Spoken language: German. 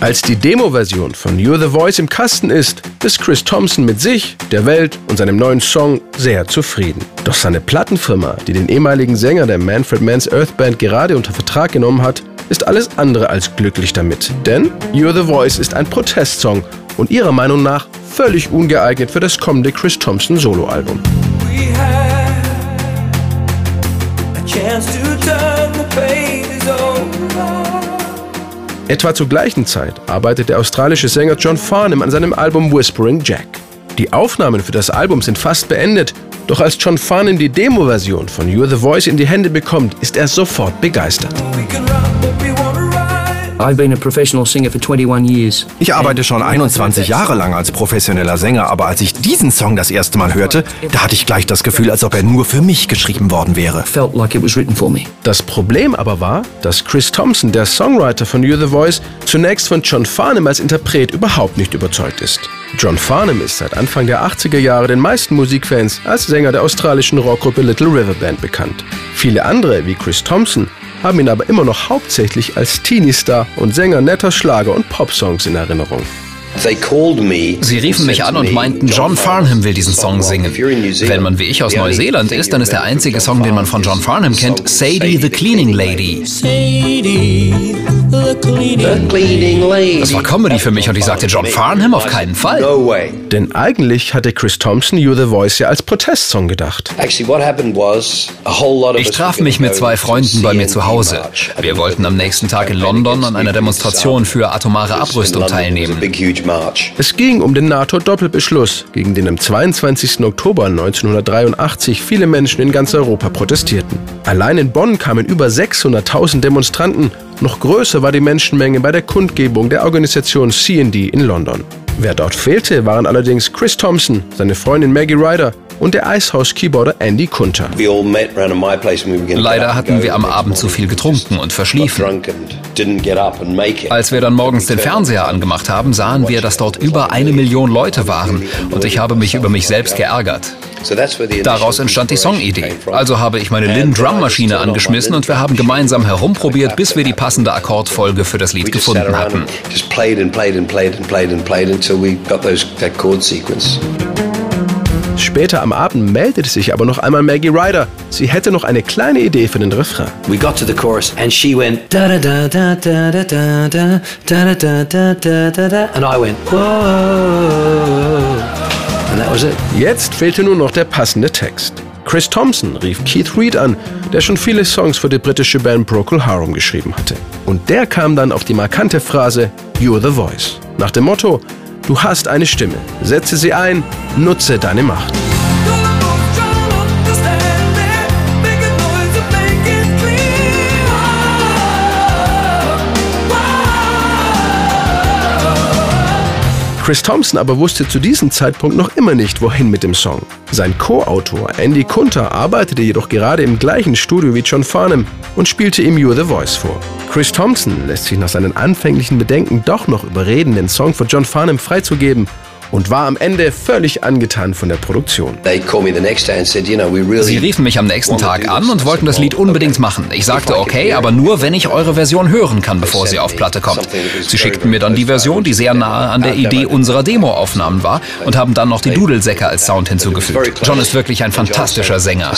Als die Demo-Version von You're the Voice im Kasten ist, ist Chris Thompson mit sich, der Welt und seinem neuen Song sehr zufrieden. Doch seine Plattenfirma, die den ehemaligen Sänger der Manfred Mann's Earth Band gerade unter Vertrag genommen hat, ist alles andere als glücklich damit. Denn You're the Voice ist ein Protestsong und ihrer Meinung nach völlig ungeeignet für das kommende Chris Thompson Soloalbum. Etwa zur gleichen Zeit arbeitet der australische Sänger John Farnham an seinem Album Whispering Jack. Die Aufnahmen für das Album sind fast beendet, doch als John Farnham die Demo-Version von You're the Voice in die Hände bekommt, ist er sofort begeistert. Ich arbeite schon 21 Jahre lang als professioneller Sänger, aber als ich diesen Song das erste Mal hörte, da hatte ich gleich das Gefühl, als ob er nur für mich geschrieben worden wäre. Das Problem aber war, dass Chris Thompson, der Songwriter von You're the Voice, zunächst von John Farnham als Interpret überhaupt nicht überzeugt ist. John Farnham ist seit Anfang der 80er Jahre den meisten Musikfans als Sänger der australischen Rockgruppe Little River Band bekannt. Viele andere, wie Chris Thompson, haben ihn aber immer noch hauptsächlich als Teenie-Star und Sänger netter Schlager- und Popsongs in Erinnerung. Sie riefen mich an und meinten, John Farnham will diesen Song singen. Wenn man wie ich aus Neuseeland ist, dann ist der einzige Song, den man von John Farnham kennt, Sadie the Cleaning Lady. Das war Comedy für mich und ich sagte, John Farnham auf keinen Fall. Denn eigentlich hatte Chris Thompson You the Voice ja als Protestsong gedacht. Ich traf mich mit zwei Freunden bei mir zu Hause. Wir wollten am nächsten Tag in London an einer Demonstration für atomare Abrüstung teilnehmen. Es ging um den NATO-Doppelbeschluss, gegen den am 22. Oktober 1983 viele Menschen in ganz Europa protestierten. Allein in Bonn kamen über 600.000 Demonstranten. Noch größer war die Menschenmenge bei der Kundgebung der Organisation CND in London. Wer dort fehlte, waren allerdings Chris Thompson, seine Freundin Maggie Ryder und der Eishaus-Keyboarder Andy Kunter. Leider hatten wir am Abend zu viel getrunken und verschliefen. Als wir dann morgens den Fernseher angemacht haben, sahen wir, dass dort über eine Million Leute waren und ich habe mich über mich selbst geärgert. Daraus entstand die Songidee. Also habe ich meine Lin Drum Maschine angeschmissen und wir haben gemeinsam herumprobiert, bis wir die passende Akkordfolge für das Lied gefunden hatten. Später am Abend meldete sich aber noch einmal Maggie Ryder. Sie hätte noch eine kleine Idee für den Refrain. We got to the chorus and she went da da da da da da da da da da da da da da and I went whoa and that was it. Jetzt fehlte nur noch der passende Text. Chris Thompson rief Keith Reed an, der schon viele Songs für die britische Band Procol Harum geschrieben hatte. Und der kam dann auf die markante Phrase You're the Voice. Nach dem Motto, du hast eine Stimme, setze sie ein, nutze deine Macht. Chris Thompson aber wusste zu diesem Zeitpunkt noch immer nicht, wohin mit dem Song. Sein Co-Autor Andy Kunter arbeitete jedoch gerade im gleichen Studio wie John Farnham und spielte ihm You're the Voice vor. Chris Thompson lässt sich nach seinen anfänglichen Bedenken doch noch überreden, den Song für John Farnham freizugeben und war am Ende völlig angetan von der Produktion. Sie riefen mich am nächsten Tag an und wollten das Lied unbedingt machen. Ich sagte okay, aber nur, wenn ich eure Version hören kann, bevor sie auf Platte kommt. Sie schickten mir dann die Version, die sehr nahe an der Idee unserer Demo-Aufnahmen war und haben dann noch die Dudelsäcke als Sound hinzugefügt. John ist wirklich ein fantastischer Sänger.